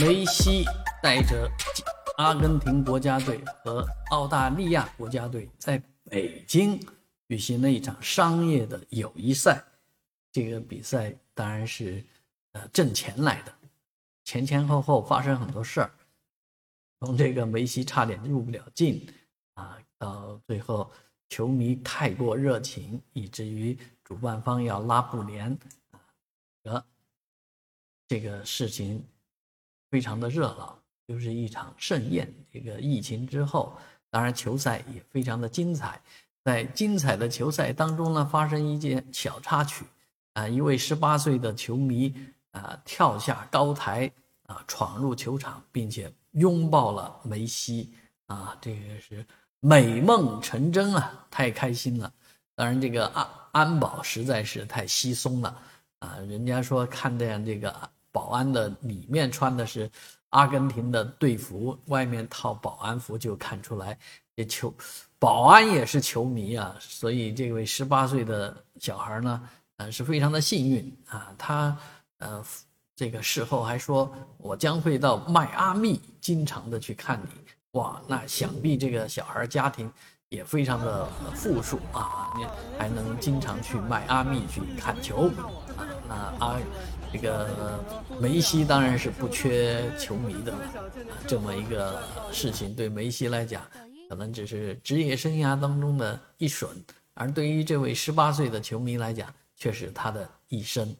梅西带着阿根廷国家队和澳大利亚国家队在北京举行了一场商业的友谊赛。这个比赛当然是呃挣钱来的，前前后后发生很多事儿，从这个梅西差点入不了境啊，到最后球迷太过热情，以至于主办方要拉布帘啊，得这个事情。非常的热闹，就是一场盛宴。这个疫情之后，当然球赛也非常的精彩。在精彩的球赛当中呢，发生一件小插曲，啊，一位十八岁的球迷啊跳下高台啊，闯入球场，并且拥抱了梅西啊，这个是美梦成真啊，太开心了。当然，这个安安保实在是太稀松了啊，人家说看见这个。保安的里面穿的是阿根廷的队服，外面套保安服，就看出来这球保安也是球迷啊。所以这位十八岁的小孩呢，呃，是非常的幸运啊。他呃，这个事后还说，我将会到迈阿密经常的去看你。哇，那想必这个小孩家庭也非常的富庶啊，你还能经常去迈阿密去看球啊。啊阿。这个梅西当然是不缺球迷的，这么一个事情对梅西来讲，可能只是职业生涯当中的一瞬，而对于这位十八岁的球迷来讲，却是他的一生。